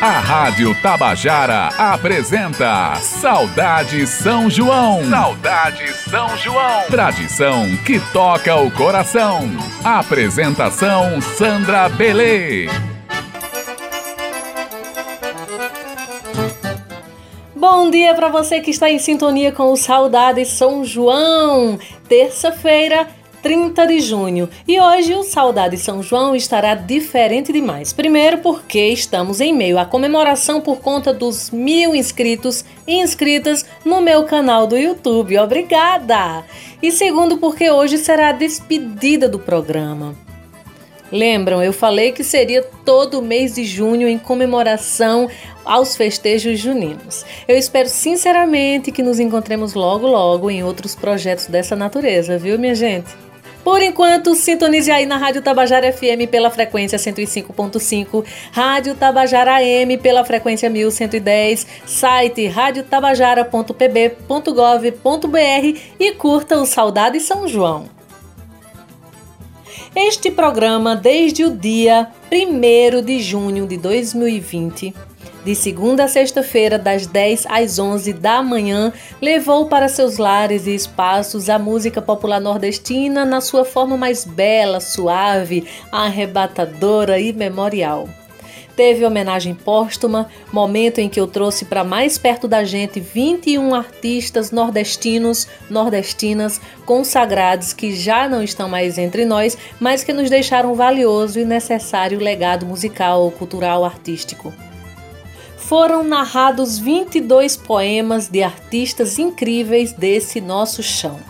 A Rádio Tabajara apresenta Saudade São João. Saudade São João. Tradição que toca o coração. Apresentação Sandra Belê. Bom dia para você que está em sintonia com o Saudade São João. Terça-feira, 30 de junho. E hoje o Saudade São João estará diferente demais. Primeiro, porque estamos em meio à comemoração por conta dos mil inscritos e inscritas no meu canal do YouTube. Obrigada! E segundo, porque hoje será a despedida do programa. Lembram, eu falei que seria todo mês de junho em comemoração aos festejos juninos. Eu espero sinceramente que nos encontremos logo logo em outros projetos dessa natureza, viu, minha gente? Por enquanto, sintonize aí na Rádio Tabajara FM pela frequência 105.5, Rádio Tabajara AM pela frequência 1110, site radiotabajara.pb.gov.br e curta o Saudade São João. Este programa, desde o dia 1 de junho de 2020, de segunda a sexta-feira, das 10 às 11 da manhã, levou para seus lares e espaços a música popular nordestina na sua forma mais bela, suave, arrebatadora e memorial. Teve homenagem póstuma, momento em que eu trouxe para mais perto da gente 21 artistas nordestinos, nordestinas, consagrados que já não estão mais entre nós, mas que nos deixaram valioso e necessário legado musical, cultural, artístico foram narrados 22 poemas de artistas incríveis desse nosso chão.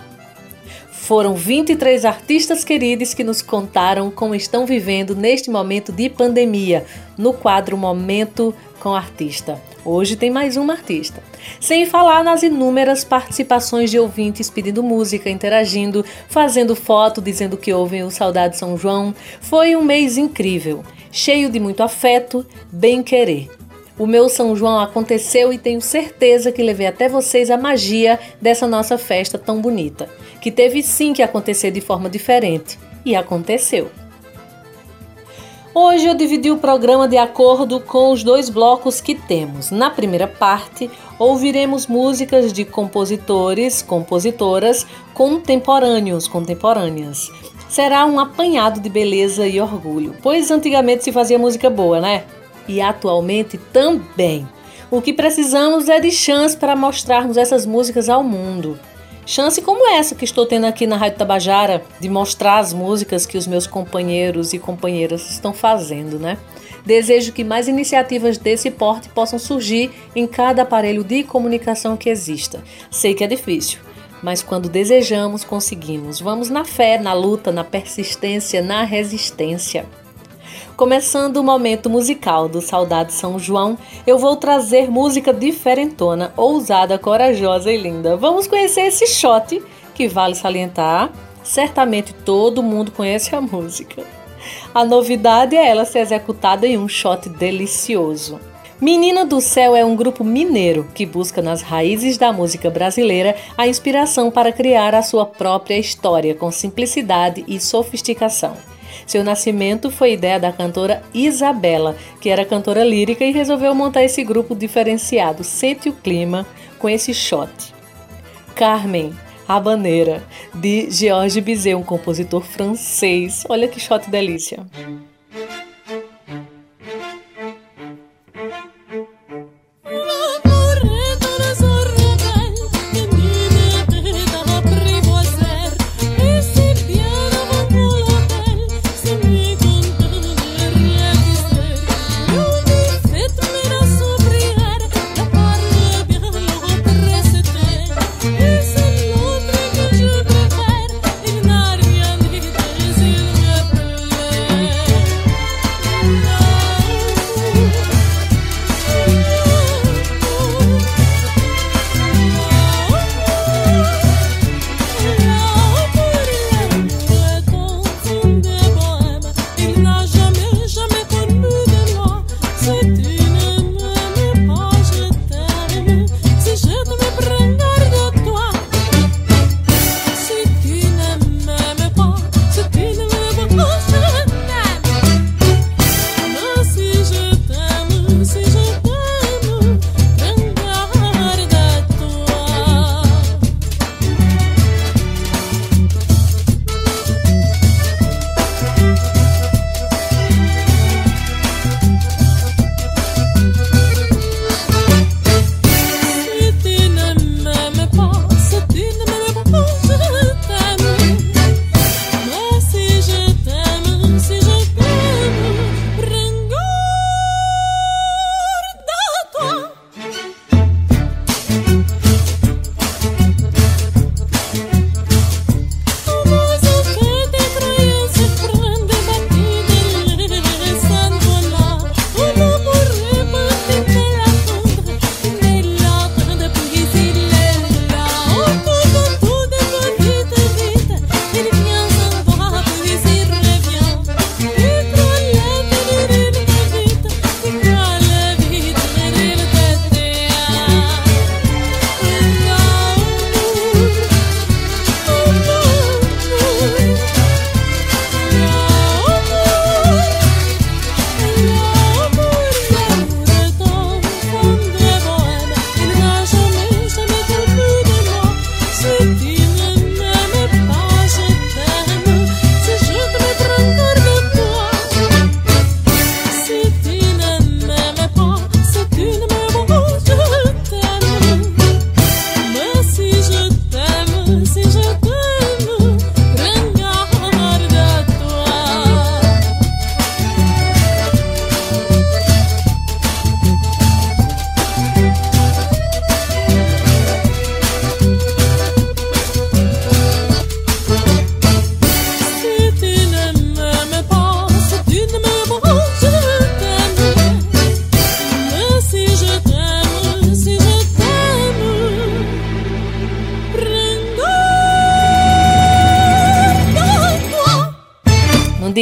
Foram 23 artistas queridos que nos contaram como estão vivendo neste momento de pandemia, no quadro Momento com Artista. Hoje tem mais uma artista. Sem falar nas inúmeras participações de ouvintes pedindo música, interagindo, fazendo foto, dizendo que ouvem o Saudade São João. Foi um mês incrível, cheio de muito afeto, bem querer. O meu São João aconteceu e tenho certeza que levei até vocês a magia dessa nossa festa tão bonita, que teve sim que acontecer de forma diferente e aconteceu. Hoje eu dividi o programa de acordo com os dois blocos que temos. Na primeira parte, ouviremos músicas de compositores, compositoras contemporâneos, contemporâneas. Será um apanhado de beleza e orgulho, pois antigamente se fazia música boa, né? E atualmente também. O que precisamos é de chance para mostrarmos essas músicas ao mundo. Chance como essa que estou tendo aqui na Rádio Tabajara de mostrar as músicas que os meus companheiros e companheiras estão fazendo, né? Desejo que mais iniciativas desse porte possam surgir em cada aparelho de comunicação que exista. Sei que é difícil, mas quando desejamos, conseguimos. Vamos na fé, na luta, na persistência, na resistência. Começando o momento musical do Saudade São João, eu vou trazer música diferentona, ousada, corajosa e linda. Vamos conhecer esse shot que vale salientar. Certamente todo mundo conhece a música. A novidade é ela ser executada em um shot delicioso. Menina do Céu é um grupo mineiro que busca nas raízes da música brasileira a inspiração para criar a sua própria história com simplicidade e sofisticação. Seu nascimento foi ideia da cantora Isabela, que era cantora lírica e resolveu montar esse grupo diferenciado. Sente o clima com esse shot. Carmen, Habaneira, de Georges Bizet, um compositor francês. Olha que shot delícia.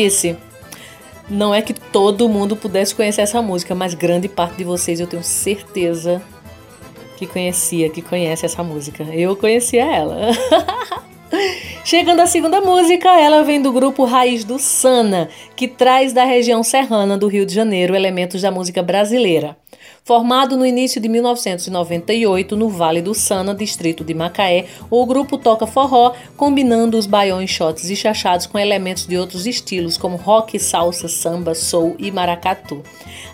Disse, não é que todo mundo pudesse conhecer essa música, mas grande parte de vocês eu tenho certeza que conhecia, que conhece essa música. Eu conhecia ela. Chegando à segunda música, ela vem do grupo Raiz do Sana, que traz da região serrana do Rio de Janeiro elementos da música brasileira. Formado no início de 1998 no Vale do Sana, distrito de Macaé, o grupo toca forró, combinando os baiões, shots e chachados com elementos de outros estilos, como rock, salsa, samba, soul e maracatu.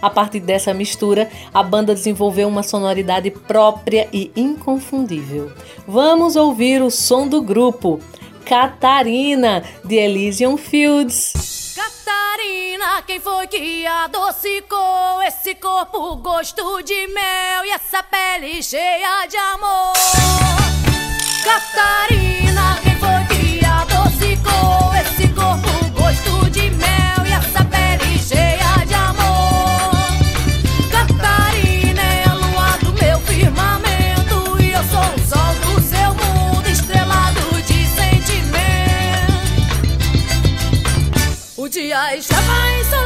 A partir dessa mistura, a banda desenvolveu uma sonoridade própria e inconfundível. Vamos ouvir o som do grupo. Catarina, de Elysian Fields. Catarina, quem foi que adocicou esse corpo gosto de mel e essa pele cheia de amor? Catarina, quem dia estava ensolarado,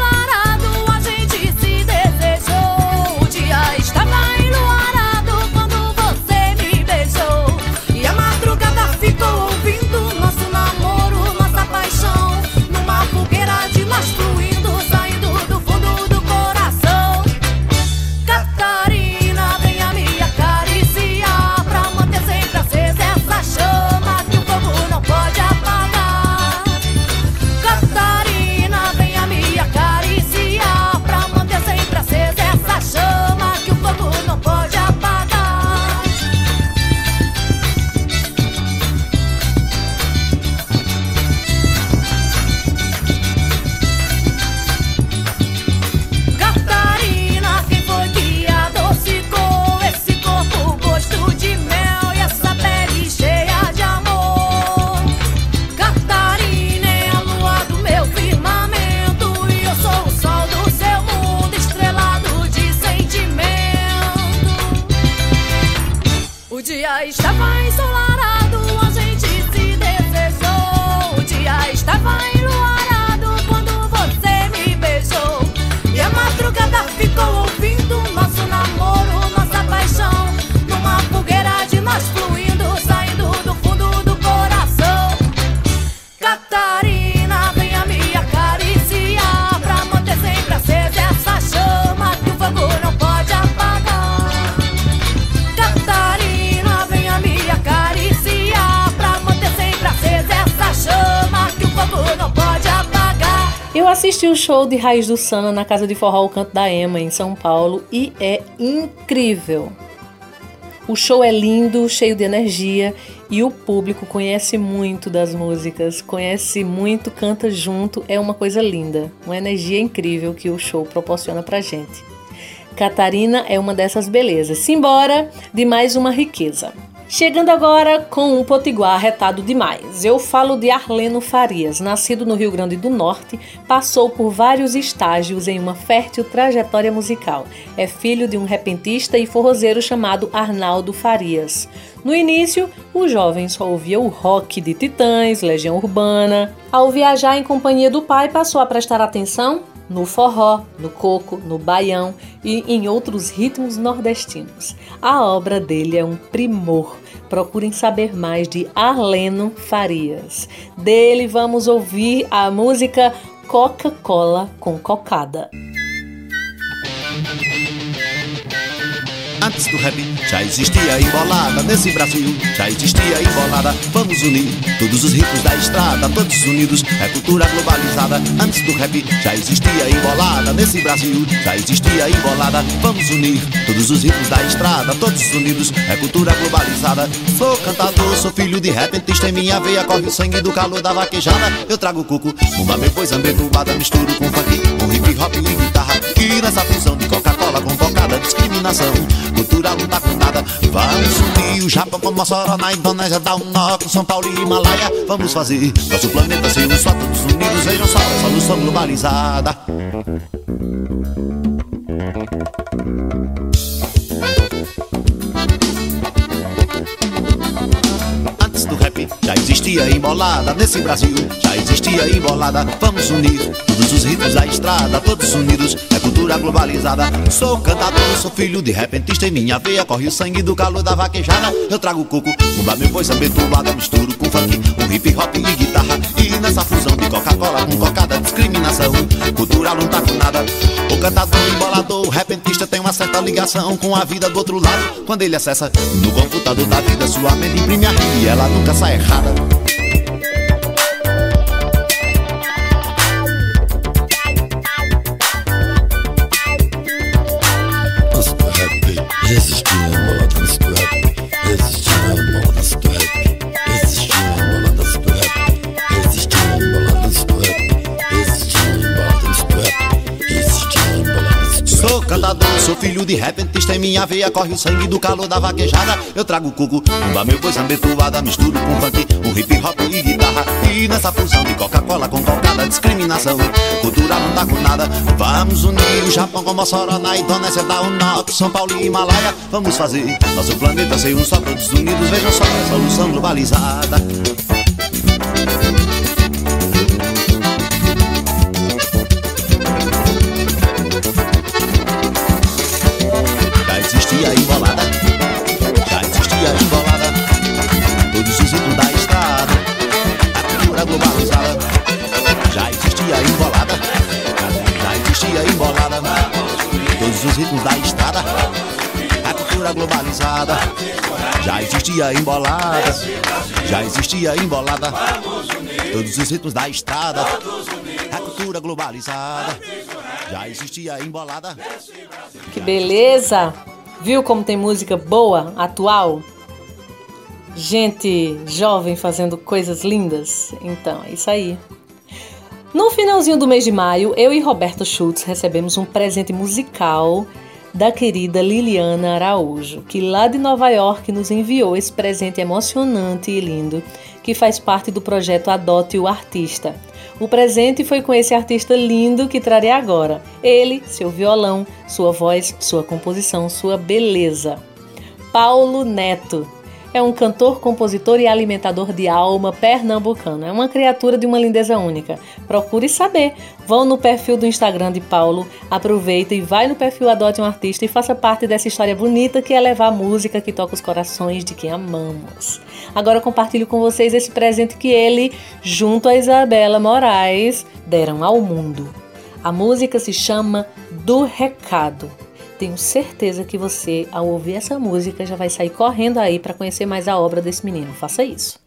show de Raiz do Sana na Casa de Forró O Canto da Ema, em São Paulo, e é incrível. O show é lindo, cheio de energia e o público conhece muito das músicas, conhece muito, canta junto, é uma coisa linda, uma energia incrível que o show proporciona pra gente. Catarina é uma dessas belezas. Simbora de mais uma riqueza. Chegando agora com um potiguar retado demais. Eu falo de Arleno Farias, nascido no Rio Grande do Norte, passou por vários estágios em uma fértil trajetória musical. É filho de um repentista e forrozeiro chamado Arnaldo Farias. No início, o jovem só ouvia o rock de Titãs, Legião Urbana. Ao viajar em companhia do pai, passou a prestar atenção no forró, no coco, no baião e em outros ritmos nordestinos. A obra dele é um primor. Procurem saber mais de Arleno Farias. Dele vamos ouvir a música Coca-Cola com Cocada. Antes do rap já existia embolada nesse Brasil, já existia embolada. Vamos unir todos os ricos da estrada, todos unidos, é cultura globalizada. Antes do rap já existia embolada nesse Brasil, já existia embolada. Vamos unir todos os ricos da estrada, todos unidos, é cultura globalizada. Sou cantador, sou filho de repentista, em minha veia corre o sangue do calor da vaquejada. Eu trago cuco, uma depois ambecubada, misturo com funk, com hip hop e guitarra. Que nessa fusão de Coca-Cola com focada, discriminação cultural não tá com nada. Vamos unir o Japão com Mossoró na Indonésia, dá um nó com São Paulo e Himalaia. Vamos fazer nosso planeta ser um só, todos unidos, vejam só, solução globalizada. Antes do já existia embolada nesse Brasil. Já existia embolada, vamos unir todos os ritos da estrada, todos unidos. É cultura globalizada. Sou cantador, sou filho de repentista. Em minha veia corre o sangue do calor da vaquejada. Eu trago coco, umba meu boi, samba entubada, misturo com funk, um hip hop e guitarra. E nessa fusão de Coca-Cola com cocada, discriminação. Cultural não tá com nada. O cantador, embolador, repentista tem uma certa ligação com a vida do outro lado. Quando ele acessa no computador da vida, sua mente imprime a e ela nunca sai errada. Bye. Sou filho de repentista, em minha veia corre o sangue do calor da vaquejada. Eu trago cuco, umba meu boi sambetuada, misturo com funk, um hip hop e guitarra. E nessa fusão de Coca-Cola com cocada, discriminação, cultura não tá com nada. Vamos unir o Japão com Mossoró, na Indonésia da Unox, São Paulo e Himalaia. Vamos fazer nosso planeta ser um só, todos unidos, vejam só solução globalizada. Globalizada. Já existia embolada, já existia embolada. Todos os ritmos da estrada, a cultura globalizada. Já existia embolada. Que beleza! Viu como tem música boa, atual? Gente jovem fazendo coisas lindas? Então, é isso aí. No finalzinho do mês de maio, eu e Roberto Schultz recebemos um presente musical da querida Liliana Araújo, que lá de Nova York nos enviou esse presente emocionante e lindo, que faz parte do projeto Adote o Artista. O presente foi com esse artista lindo que trarei agora. Ele, seu violão, sua voz, sua composição, sua beleza. Paulo Neto, é um cantor, compositor e alimentador de alma pernambucano. É uma criatura de uma lindeza única. Procure saber. Vão no perfil do Instagram de Paulo, aproveita e vai no perfil Adote um Artista e faça parte dessa história bonita que é levar a música que toca os corações de quem amamos. Agora compartilho com vocês esse presente que ele, junto a Isabela Moraes, deram ao mundo. A música se chama Do Recado. Tenho certeza que você, ao ouvir essa música, já vai sair correndo aí para conhecer mais a obra desse menino. Faça isso.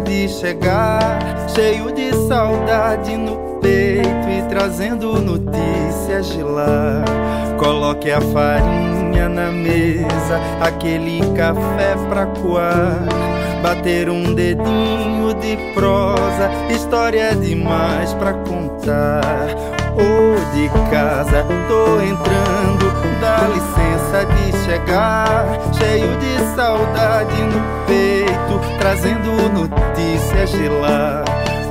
De chegar, cheio de saudade no peito e trazendo notícias de lá. Coloque a farinha na mesa, aquele café pra coar. Bater um dedinho de prosa, história demais pra contar. Ou de casa, tô entrando, dá licença de chegar, cheio de saudade no peito, trazendo notícias de lá.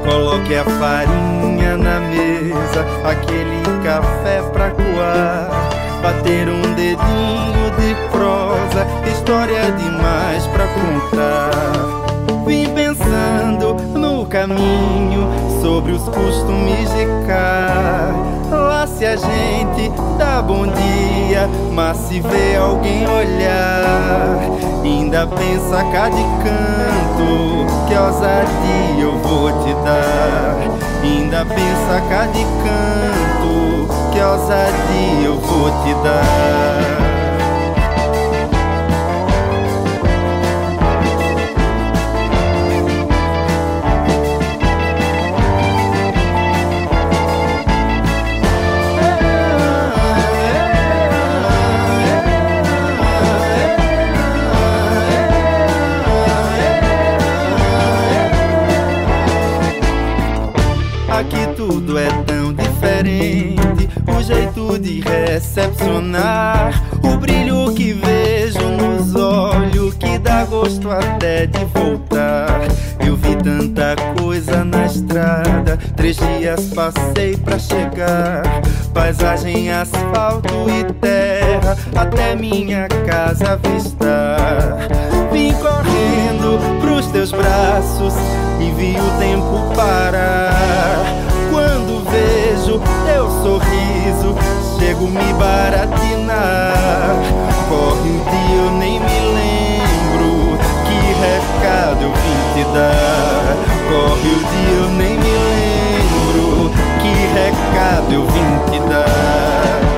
Coloque a farinha na mesa, aquele café pra coar. Bater um dedinho de prosa, história demais pra contar. Vim pensando caminho sobre os costumes de cá. Lá se a gente dá bom dia, mas se vê alguém olhar, ainda pensa cá de canto, que ousadia eu vou te dar. Ainda pensa cá de canto, que ousadia eu vou te dar. Decepcionar. O brilho que vejo nos olhos que dá gosto até de voltar. Eu vi tanta coisa na estrada, três dias passei pra chegar. Paisagem, asfalto e terra, até minha casa avistar. Vim correndo pros teus braços e vi o tempo parar. Quando vejo teu sorriso, chego me baratinar. Corre um dia eu nem me lembro que recado eu vim te dar. Corre o dia eu nem me lembro que recado eu vim te dar.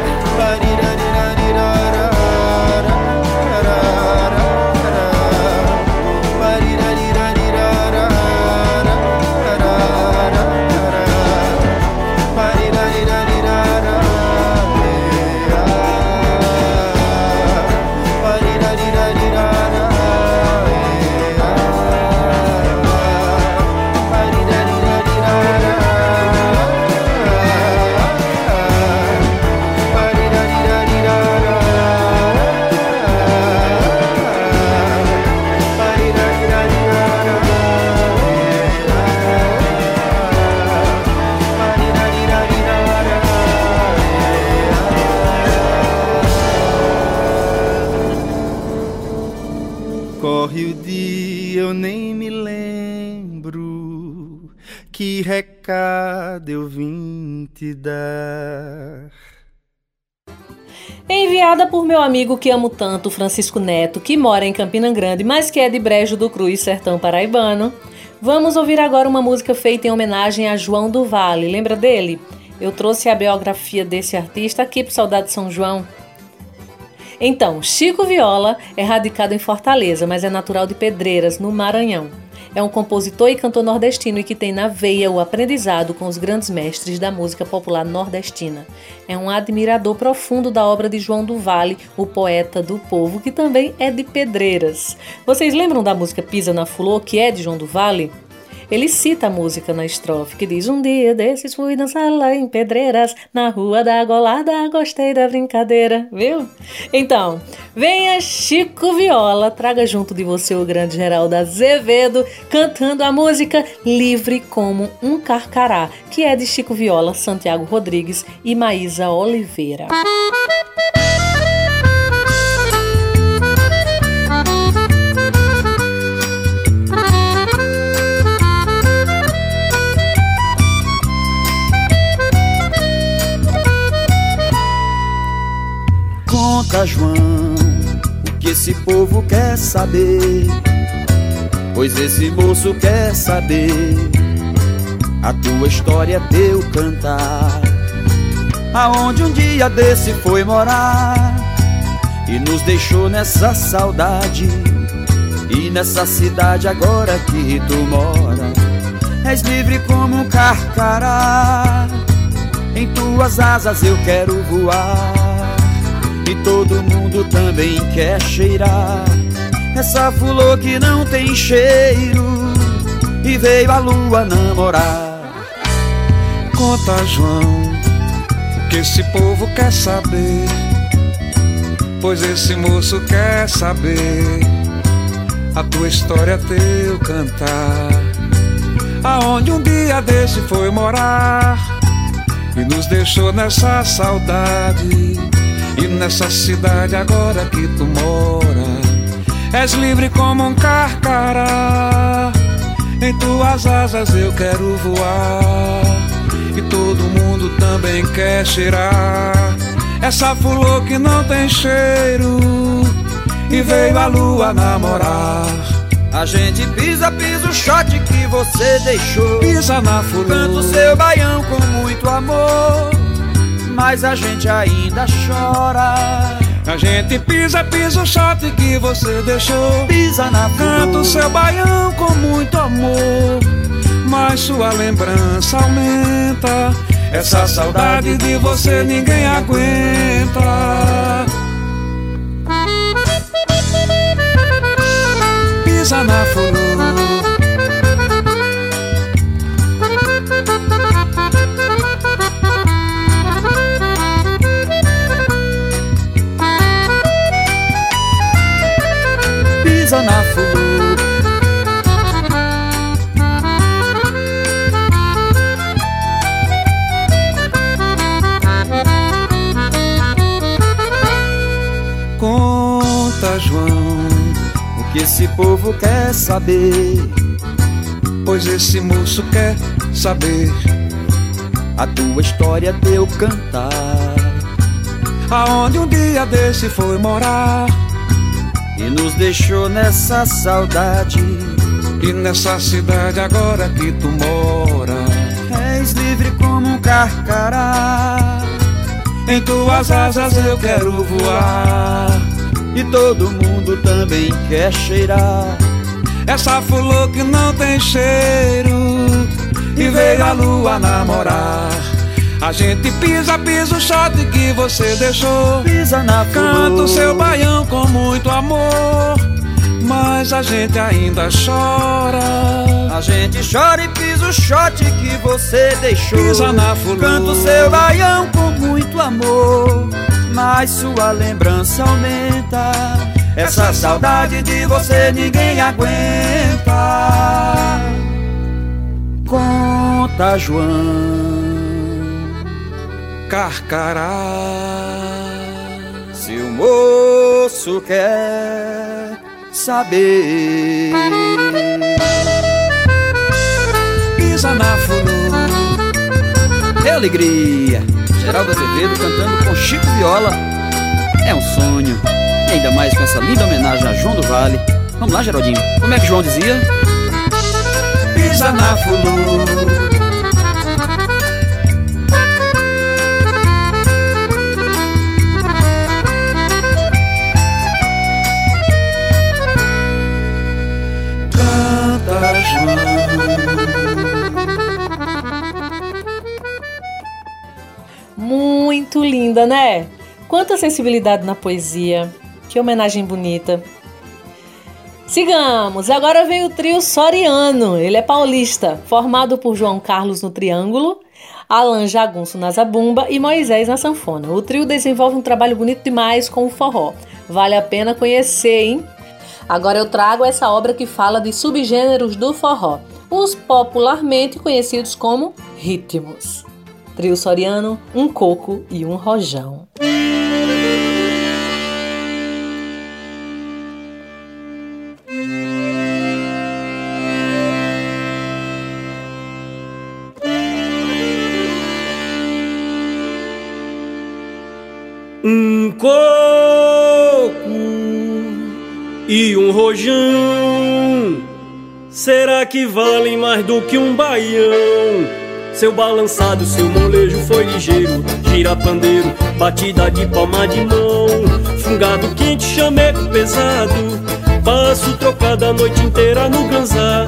Te dar. Enviada por meu amigo que amo tanto, Francisco Neto, que mora em Campina Grande, mas que é de Brejo do Cruz, sertão paraibano. Vamos ouvir agora uma música feita em homenagem a João do Vale. Lembra dele? Eu trouxe a biografia desse artista aqui pro Saudade de São João. Então, Chico Viola é radicado em Fortaleza, mas é natural de Pedreiras, no Maranhão. É um compositor e cantor nordestino e que tem na veia o aprendizado com os grandes mestres da música popular nordestina. É um admirador profundo da obra de João do Vale, o poeta do povo, que também é de Pedreiras. Vocês lembram da música Pisa na Flor, que é de João do Vale? Ele cita a música na estrofe que diz: Um dia desses fui dançar lá em Pedreiras, na rua da Golada, gostei da brincadeira, viu? Então, venha Chico Viola, traga junto de você o grande Geraldo Azevedo, cantando a música Livre como um Carcará, que é de Chico Viola, Santiago Rodrigues e Maísa Oliveira. João, o que esse povo quer saber. Pois esse moço quer saber a tua história, teu cantar. Aonde um dia desse foi morar e nos deixou nessa saudade. E nessa cidade agora que tu mora, és livre como um carcará. Em tuas asas eu quero voar. E todo mundo também quer cheirar. Essa flor que não tem cheiro E veio a lua namorar. Conta, João, o que esse povo quer saber. Pois esse moço quer saber A tua história, teu cantar. Aonde um dia desse foi morar E nos deixou nessa saudade e nessa cidade agora que tu mora És livre como um carcará Em tuas asas eu quero voar. E todo mundo também quer cheirar. Essa flor que não tem cheiro. E veio a lua namorar. A gente pisa, pisa o shot que você deixou. Pisa na flor. Canta o seu baião com muito amor mas a gente ainda chora. A gente pisa, pisa o shot que você deixou. Pisa na. Canta o seu baião com muito amor, mas sua lembrança aumenta. Essa saudade de você ninguém aguenta. Pisa na flor. na fuga. Conta, João, o que esse povo quer saber Pois esse moço quer saber a tua história, teu cantar. Aonde um dia desse foi morar? E nos deixou nessa saudade. E nessa cidade agora que tu mora, és livre como um carcará. Em tuas asas eu quero voar. E todo mundo também quer cheirar. Essa flor que não tem cheiro. E veio a lua namorar. A gente pisa, pisa o shot que você deixou. Pisa na. Canta o seu baião com muito amor. Mas a gente ainda chora. A gente chora e pisa o shot que você deixou. Pisa na flor. Canta o seu baião com muito amor. Mas sua lembrança aumenta. Essa, Essa saudade de você ninguém aguenta. Conta, João. Carcará. Se o moço quer saber. Pisa na. É alegria. Geraldo Azevedo cantando com Chico Viola. É um sonho. E ainda mais com essa linda homenagem a João do Vale. Vamos lá, Geraldinho. Como é que João dizia? Pisa na. Linda, né? Quanta sensibilidade na poesia. Que homenagem bonita. Sigamos, agora vem o trio Soriano. Ele é paulista, formado por João Carlos no triângulo, Alan Jagunço na zabumba e Moisés na sanfona. O trio desenvolve um trabalho bonito demais com o forró. Vale a pena conhecer, hein? Agora eu trago essa obra que fala de subgêneros do forró, os popularmente conhecidos como ritmos. Trio Soriano, um coco e um rojão. Um coco e um rojão. Será que valem mais do que um baião? Seu balançado, seu molejo foi ligeiro, gira pandeiro, batida de palma de mão, fungado quente, chameco pesado, passo trocado a noite inteira no ganzá.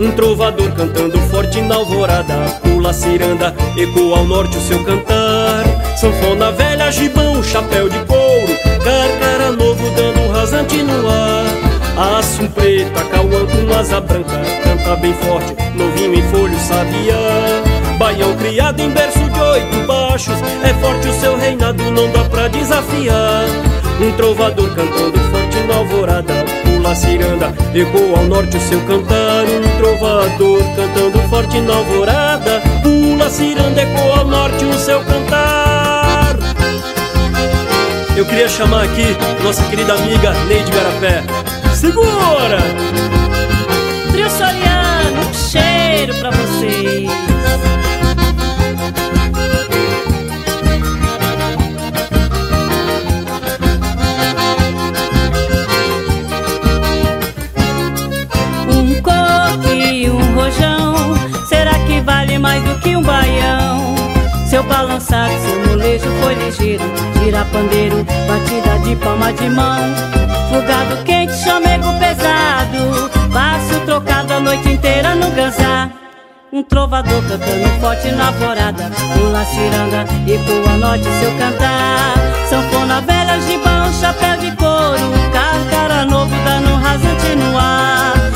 Um trovador cantando forte na alvorada, pula ciranda, ecoa ao norte o seu cantar. Sanfona velha, gibão, chapéu de couro, carcara novo dando um rasante no ar. Aço preta, cauã com asa branca, canta bem forte, novinho em folho sabiá. Baião criado em berço de oito baixos, é forte o seu reinado, não dá pra desafiar. Um trovador cantando forte na alvorada, pula ciranda, ecoa ao norte o seu cantar. Um trovador cantando forte na alvorada, pula ciranda, ecoa ao norte o seu cantar. Eu queria chamar aqui nossa querida amiga Neide Garapé. Segura! Trio Soriano, um cheiro pra vocês. Seu balançado, seu molejo foi ligeiro, gira pandeiro, batida de palma de mão. Fogado quente, chamego pesado, passo trocado a noite inteira no ganzá. Um trovador cantando forte na alvorada Pula ciranda e boa noite seu cantar. Sanfona velha, gibão, chapéu de couro. Carcara novo dando um rasante no ar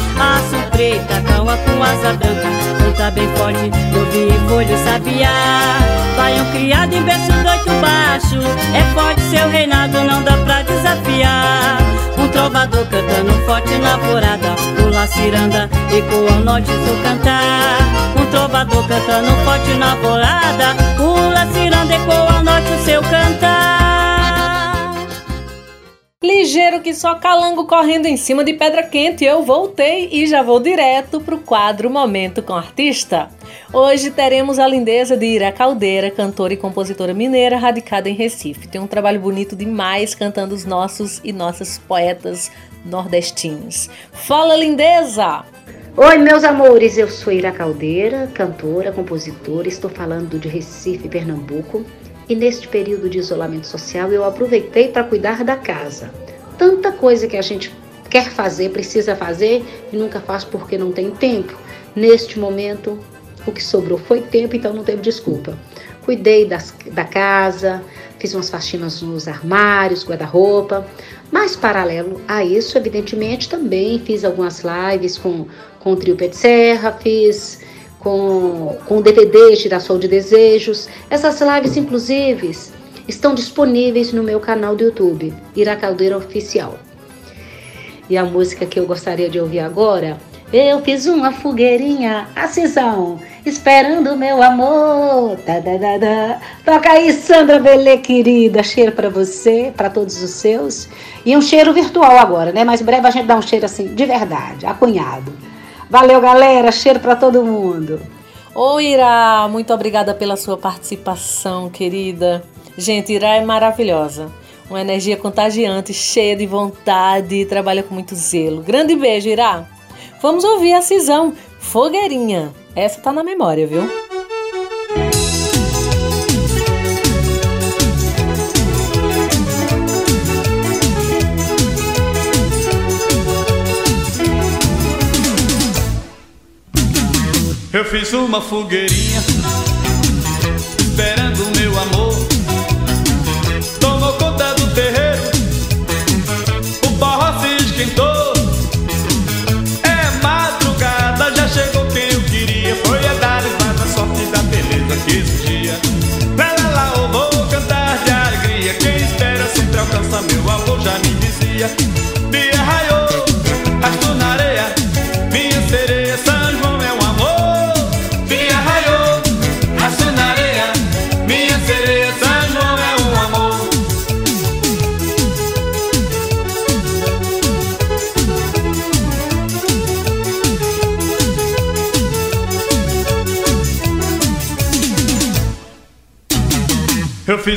Aço preta, calma com asa branca Canta bem forte, novinho e folho sabiá. Baião criado em berço doito baixo É forte seu reinado, não dá pra desafiar. Um trovador cantando forte na alvorada Pula ciranda, ecoa ao norte seu cantar. Um trovador cantando forte na alvorada Pula ciranda, ecoa ao norte o seu cantar ligeiro que só calango correndo em cima de pedra quente, eu voltei e já vou direto pro quadro Momento com Artista. Hoje teremos a lindeza de Ira Caldeira, cantora e compositora mineira radicada em Recife. Tem um trabalho bonito demais cantando os nossos e nossas poetas nordestinos. Fala, lindeza! Oi, meus amores, eu sou Ira Caldeira, cantora, compositora, estou falando de Recife, Pernambuco. E neste período de isolamento social eu aproveitei para cuidar da casa. Tanta coisa que a gente quer fazer, precisa fazer e nunca faz porque não tem tempo. Neste momento, o que sobrou foi tempo, então não teve desculpa. Cuidei das, da casa, fiz umas faxinas nos armários, guarda-roupa. Mas, paralelo a isso, evidentemente, também fiz algumas lives com, com o Trio de Serra, fiz com, com DVD Girassol de Desejos. Essas lives, inclusive, estão disponíveis no meu canal do YouTube, Ira Caldeira Oficial. E a música que eu gostaria de ouvir agora, eu fiz uma fogueirinha, a cisão, esperando meu amor. Da, da, da, da. Toca aí, Sandra Belê, querida. Cheiro para você, para todos os seus. E um cheiro virtual agora, né? Mas breve a gente dá um cheiro assim, de verdade, acunhado. Valeu, galera. Cheiro para todo mundo. Oi, Ira, muito obrigada pela sua participação, querida. Gente, Ira é maravilhosa. Uma energia contagiante, cheia de vontade e trabalha com muito zelo. Grande beijo, Ira. Vamos ouvir a cisão Fogueirinha. Essa tá na memória, viu? Eu fiz uma fogueirinha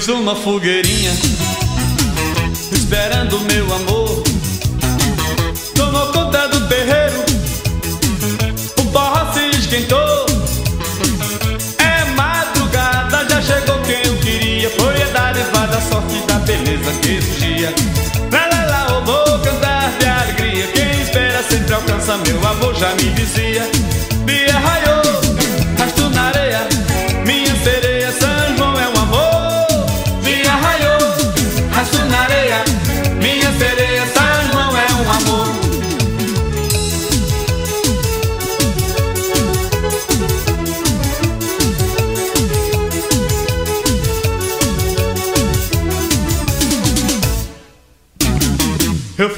Uma fogueirinha Esperando meu amor. Tomou conta do terreiro O barro se esquentou. É madrugada, já chegou quem eu queria. Foi a dádiva da sorte da beleza que surgia Lá lá lá, eu vou cantar de alegria. Quem espera sempre alcança, meu amor já me dizia. Dia raiou,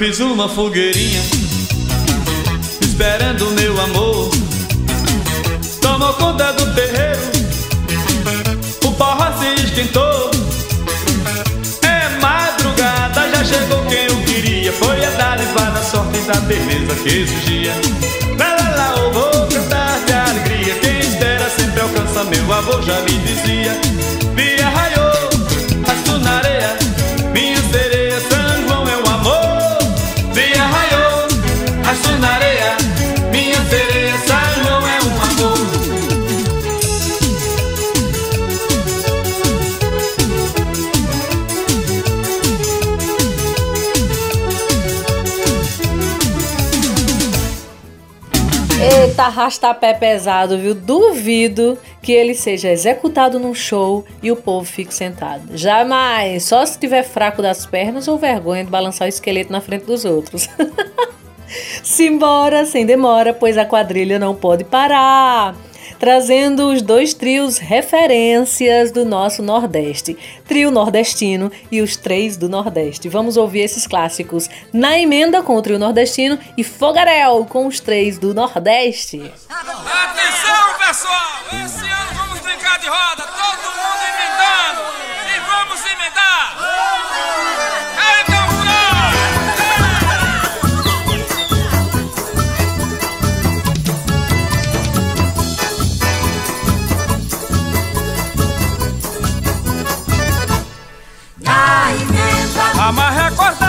fiz uma fogueirinha Esperando meu amor. Tomou conta do terreiro O barro se esquentou. É madrugada, já chegou quem eu queria. Foi a dádiva da sorte da beleza que surgia Lá lá lá, eu vou cantar de alegria. Quem espera sempre alcança, meu avô já me dizia Eita, arrasta-pé pesado, viu? Duvido que ele seja executado num show e o povo fique sentado. Jamais! Só se tiver fraco das pernas ou vergonha de balançar o esqueleto na frente dos outros. Simbora, sem demora, pois a quadrilha não pode parar. Trazendo os dois trios referências do nosso Nordeste, trio nordestino e os três do Nordeste. Vamos ouvir esses clássicos na emenda com o trio nordestino e Fogarel com os três do Nordeste. Atenção, pessoal! Esse ano amarra a corda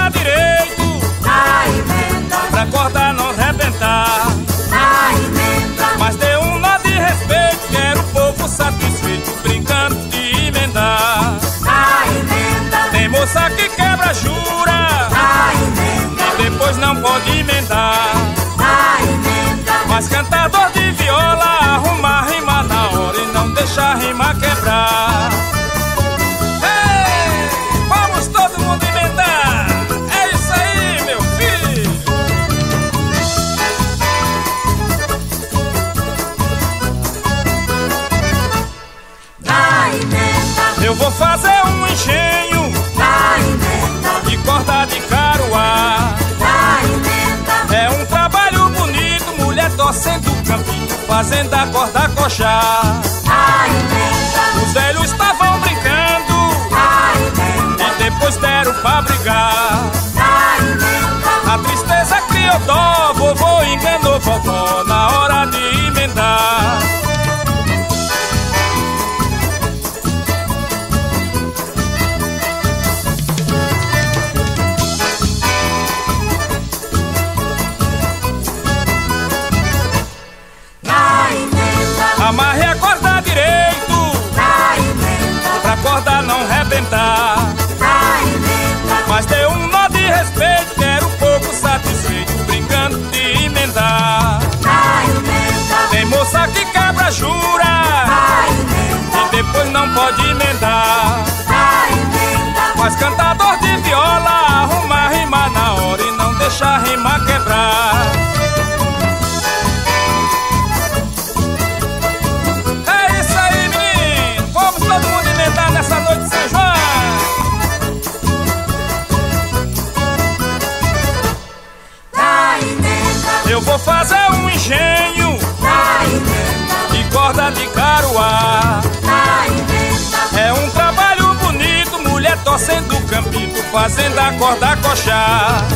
fazendo a corda coxar.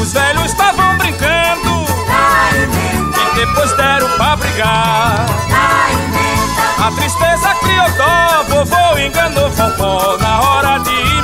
Os velhos estavam brincando e depois deram pra brigar. A tristeza criou dó, vovô enganou vovó na hora de ir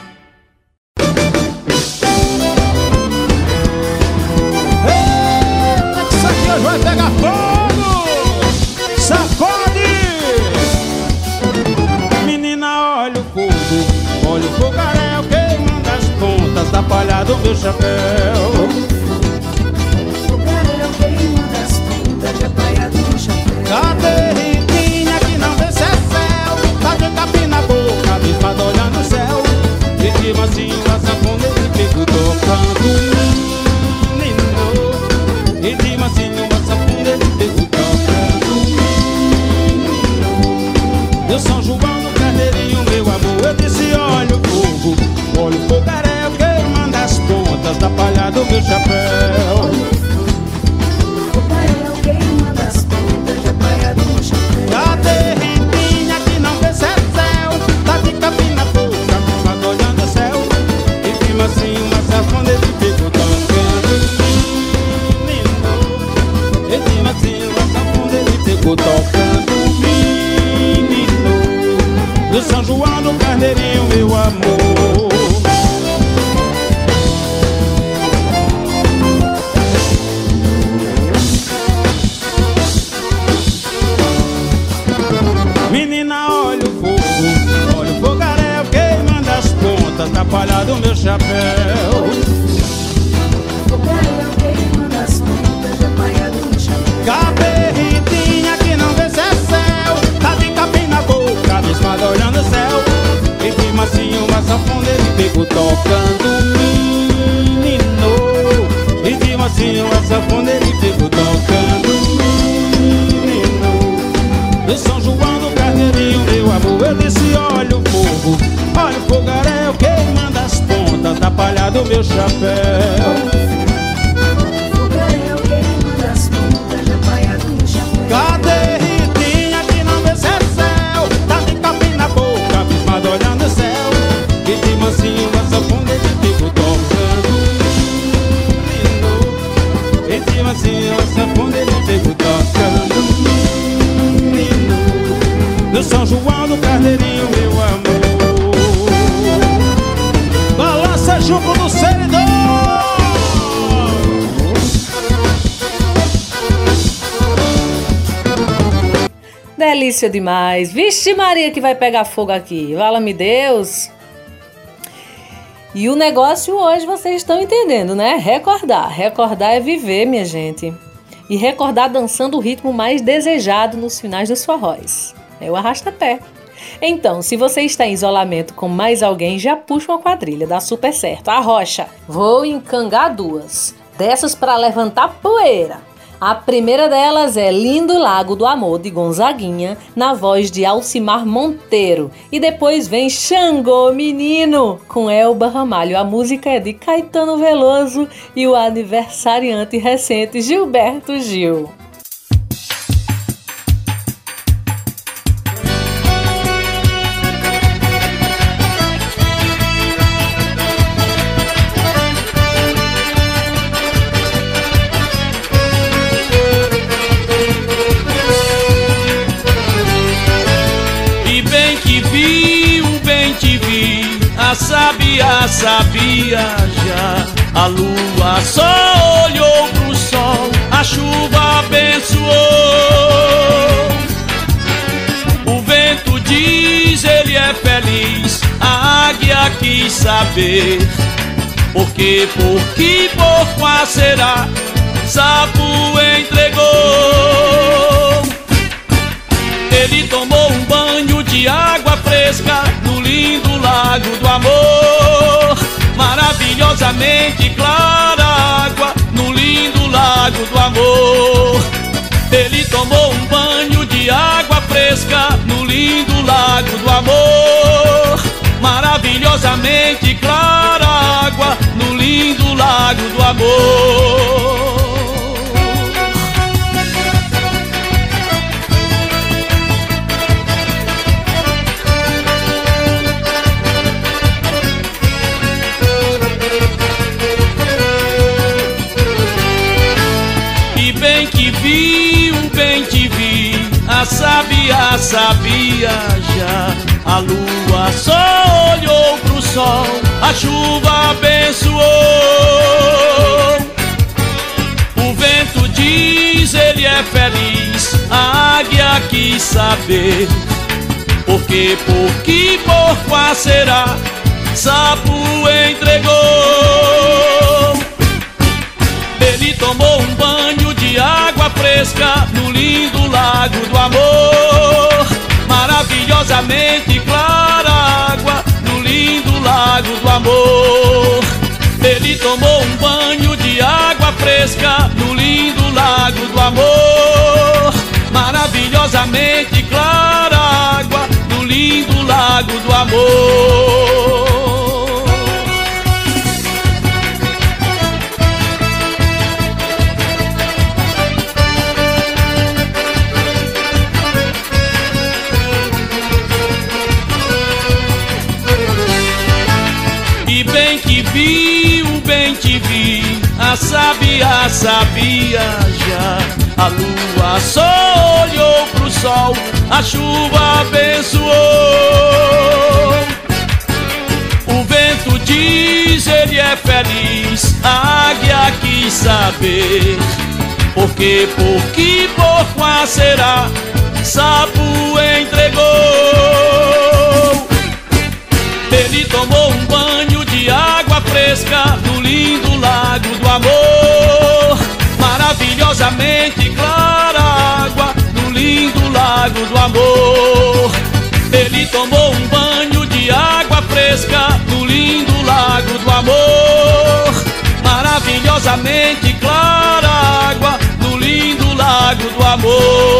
Do Seridão. Delícia demais. Vixe Maria que vai pegar fogo aqui. Vala-me Deus. E o negócio hoje vocês estão entendendo, né? Recordar. Recordar é viver, minha gente. E recordar dançando o ritmo mais desejado nos finais dos forróis. É o arrasta-pé. Então, se você está em isolamento com mais alguém, já puxa uma quadrilha, dá super certo. A rocha, vou encangar duas, dessas para levantar poeira. A primeira delas é Lindo Lago do Amor de Gonzaguinha, na voz de Alcimar Monteiro. E depois vem Xangô Menino, com Elba Ramalho. A música é de Caetano Veloso e o aniversariante recente Gilberto Gil. Sabia já. A lua só olhou pro sol, a chuva abençoou. O vento diz, ele é feliz, a águia quis saber. Por que, por que, por qual será? Sapo entregou. Ele tomou um banho de água fresca no lindo lago do amor. Maravilhosamente clara água no lindo lago do amor. Ele tomou um banho de água fresca no lindo lago do amor. Maravilhosamente clara água no lindo lago do amor. Sabia sabia já. A lua só olhou pro sol, a chuva abençoou. O vento diz, ele é feliz, a águia quis saber. Por que, por que, por qual será? Sapo entregou. Ele tomou um banho no lindo lago do amor. Maravilhosamente clara água no lindo lago do amor. Ele tomou um banho de água fresca no lindo lago do amor. Maravilhosamente clara água no lindo lago do amor. Sabia sabia já. A lua só olhou pro sol, a chuva abençoou. O vento diz, ele é feliz, a águia quis saber. Por que, por que, por qual será? Sapo entregou. Ele tomou um banho fresca no lindo lago do amor. Maravilhosamente clara água no lindo lago do amor. Ele tomou um banho de água fresca no lindo lago do amor. Maravilhosamente clara água no lindo lago do amor.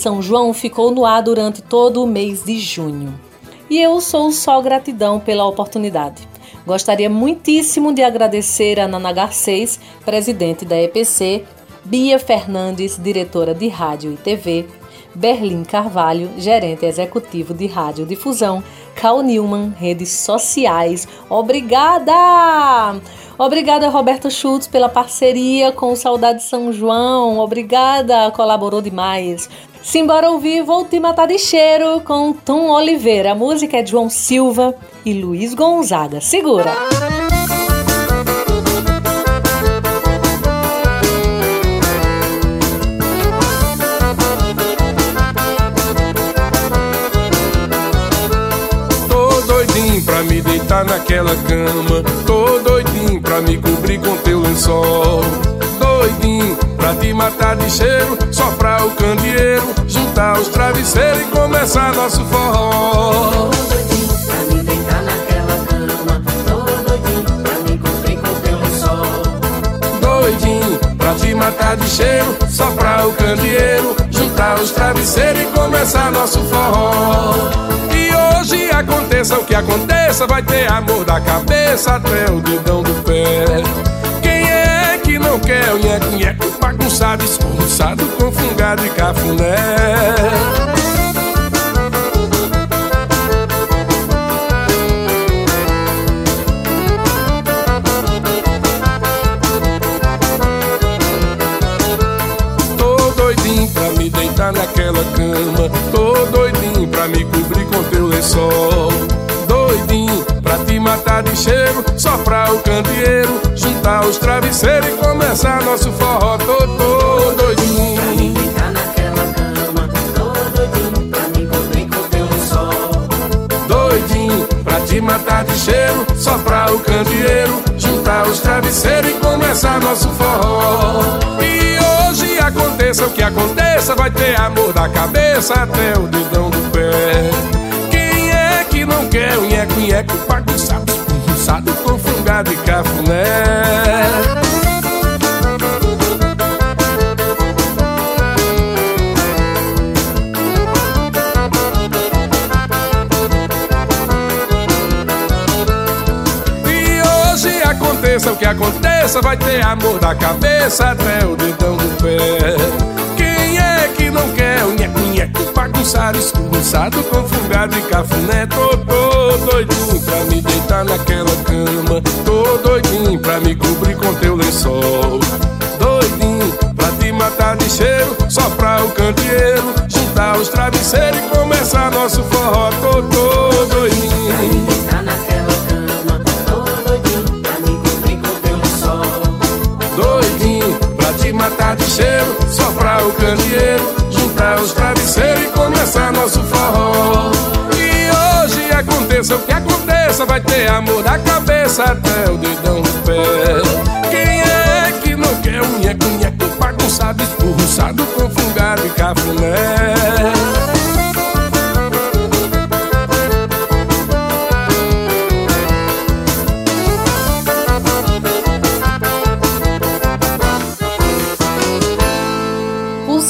São João ficou no ar durante todo o mês de junho. E eu sou só gratidão pela oportunidade. Gostaria muitíssimo de agradecer a Nana Garcês, presidente da EPC, Bia Fernandes, diretora de rádio e TV, Berlim Carvalho, gerente executivo de rádio difusão, Cal Newman, redes sociais. Obrigada! Obrigada, Roberto Schultz, pela parceria com o Saudade São João. Obrigada, colaborou demais. Simbora ouvir Vou Te Matar de Cheiro com Tom Oliveira. A música é de João Silva e Luiz Gonzaga. Segura! Tô doidinho pra me deitar naquela cama. Tô pra me cobrir com teu lençol. Doidinho pra te matar de cheiro. Soprar o candeeiro, juntar os travesseiros e começar nosso forró. Pra te matar de cheiro. Soprar o candeeiro, juntar os travesseiros e começar nosso forró. Aconteça o que aconteça, vai ter amor da cabeça até o dedão do pé. Quem é que não quer o nheco, nheco bagunçado, escorraçado com fungado e cafuné? Tô doidinho pra me deitar naquela cama. Lençol. Doidinho pra te matar de cheiro. Soprar o candeeiro, juntar os travesseiros e começar nosso forró. Tô, tô doidinho. Pra me deitar naquela cama. Tô doidinho pra me cobrir com teu lençol. Doidinho pra te matar de cheiro. Soprar o candeeiro, juntar os travesseiros e começar nosso forró. E hoje aconteça o que aconteça, vai ter amor da cabeça até o dedão do pé. É que quer o nheco, nheco bagunçado, bagunçado com fungado e cafuné? E hoje aconteça o que aconteça, vai ter amor da cabeça até o dedão do pé. Quem é que não quer bagunçado, escorraçado com fungado e cafuné? Tô, tô doidinho pra me deitar naquela cama. Tô doidinho pra me cobrir com teu lençol. Doidinho pra te matar de cheiro, soprar o candeeiro, juntar os travesseiros e começar nosso forró. Tô, tô doidinho. Doidinho pra te matar de cheiro, soprar o candeeiro, os travesseiros e começar nosso forró. E hoje aconteça o que aconteça, vai ter amor da cabeça até o dedão do pé. Quem é que não quer um nheco, nheco bagunçado, esburruçado com fungado e cafuné?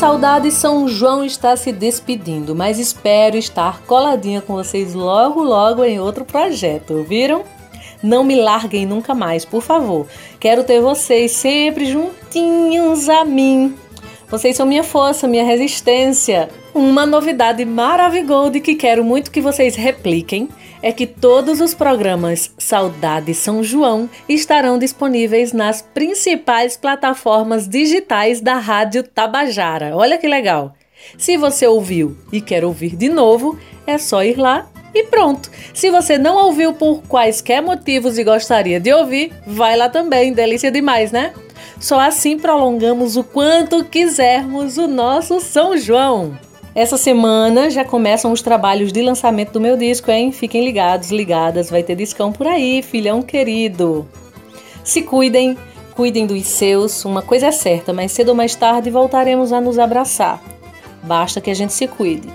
Saudade São João está se despedindo, mas espero estar coladinha com vocês logo, logo em outro projeto, ouviram? Não me larguem nunca mais, por favor. Quero ter vocês sempre juntinhos a mim. Vocês são minha força, minha resistência. Uma novidade maravilhosa que quero muito que vocês repliquem é que todos os programas Saudade São João estarão disponíveis nas principais plataformas digitais da Rádio Tabajara. Olha que legal! Se você ouviu e quer ouvir de novo, é só ir lá e pronto. Se você não ouviu por quaisquer motivos e gostaria de ouvir, vai lá também. Delícia demais, né? Só assim prolongamos o quanto quisermos o nosso São João. Essa semana já começam os trabalhos de lançamento do meu disco, hein? Fiquem ligados, ligadas, vai ter discão por aí, filhão querido. Se cuidem, cuidem dos seus. Uma coisa é certa, mais cedo ou mais tarde voltaremos a nos abraçar. Basta que a gente se cuide.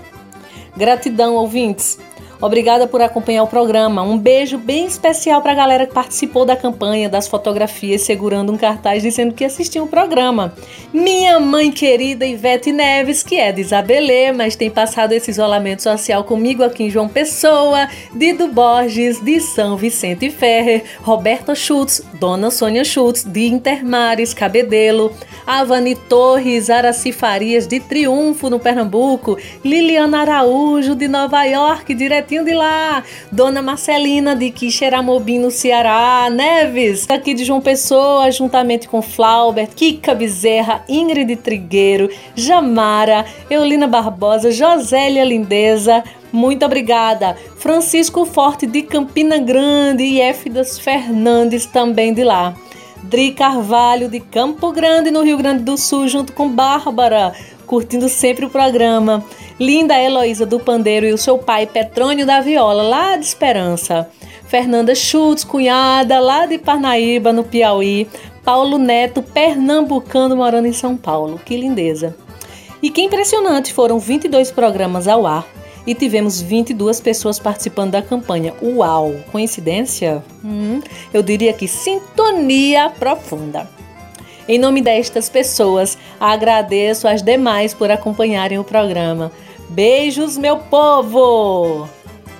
Gratidão, ouvintes. Obrigada por acompanhar o programa. Um beijo bem especial para a galera que participou da campanha das fotografias segurando um cartaz dizendo que assistiu o programa. Minha mãe querida Ivete Neves, que é de Isabelê, mas tem passado esse isolamento social comigo aqui em João Pessoa, Dido Borges, de São Vicente Ferrer, Roberta Schutz, Dona Sônia Schutz, de Intermares, Cabedelo, Avani Torres, Araci Farias, de Triunfo, no Pernambuco, Liliana Araújo, de Nova York, diretinho de lá, Dona Marcelina, de Quixeramobim, no Ceará, Neves, aqui de João Pessoa, juntamente com Flaubert, Kika Bezerra, Ingrid Trigueiro, Jamara, Eulina Barbosa, Josélia Lindeza, muito obrigada. Francisco Forte de Campina Grande e Éfidas Fernandes também de lá. Dri Carvalho de Campo Grande, no Rio Grande do Sul, junto com Bárbara, curtindo sempre o programa. Linda Heloísa do Pandeiro e o seu pai Petrônio da Viola, lá de Esperança. Fernanda Schultz, cunhada, lá de Parnaíba, no Piauí. Paulo Neto, pernambucano, morando em São Paulo. Que lindeza. E que impressionante, foram 22 programas ao ar e tivemos 22 pessoas participando da campanha. Uau! Coincidência? Hum, eu diria que sintonia profunda. Em nome destas pessoas, agradeço às demais por acompanharem o programa. Beijos, meu povo!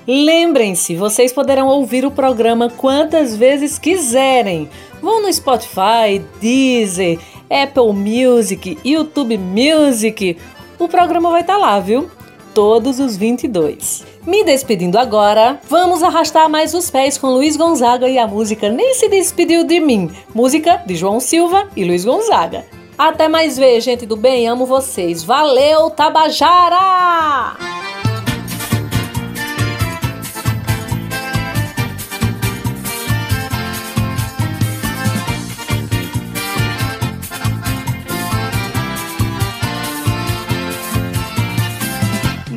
Lembrem-se, vocês poderão ouvir o programa quantas vezes quiserem. Vão no Spotify, Deezer, Apple Music, YouTube Music. O programa vai estar tá lá, viu? Todos os 22. Me despedindo agora, vamos arrastar mais os pés com Luiz Gonzaga e a música Nem Se Despediu de Mim, música de João Silva e Luiz Gonzaga. Até mais ver, gente do bem, amo vocês. Valeu, Tabajara!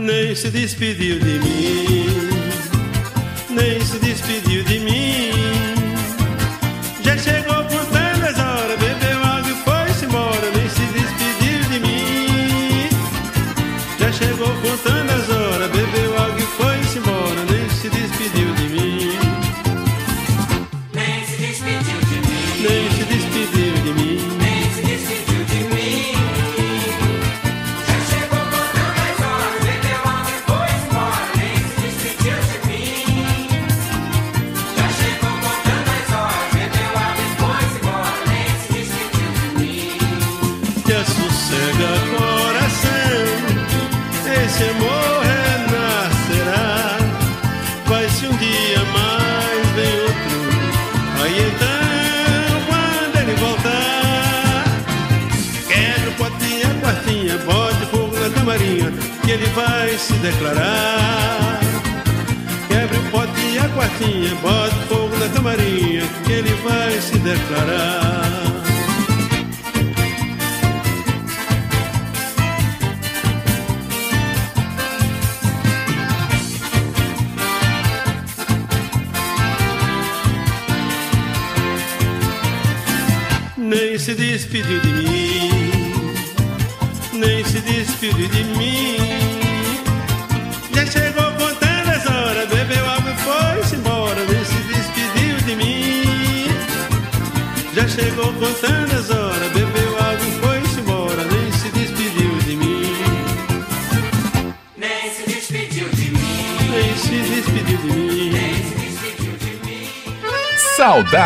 Nem se despediu de mim, nem se despediu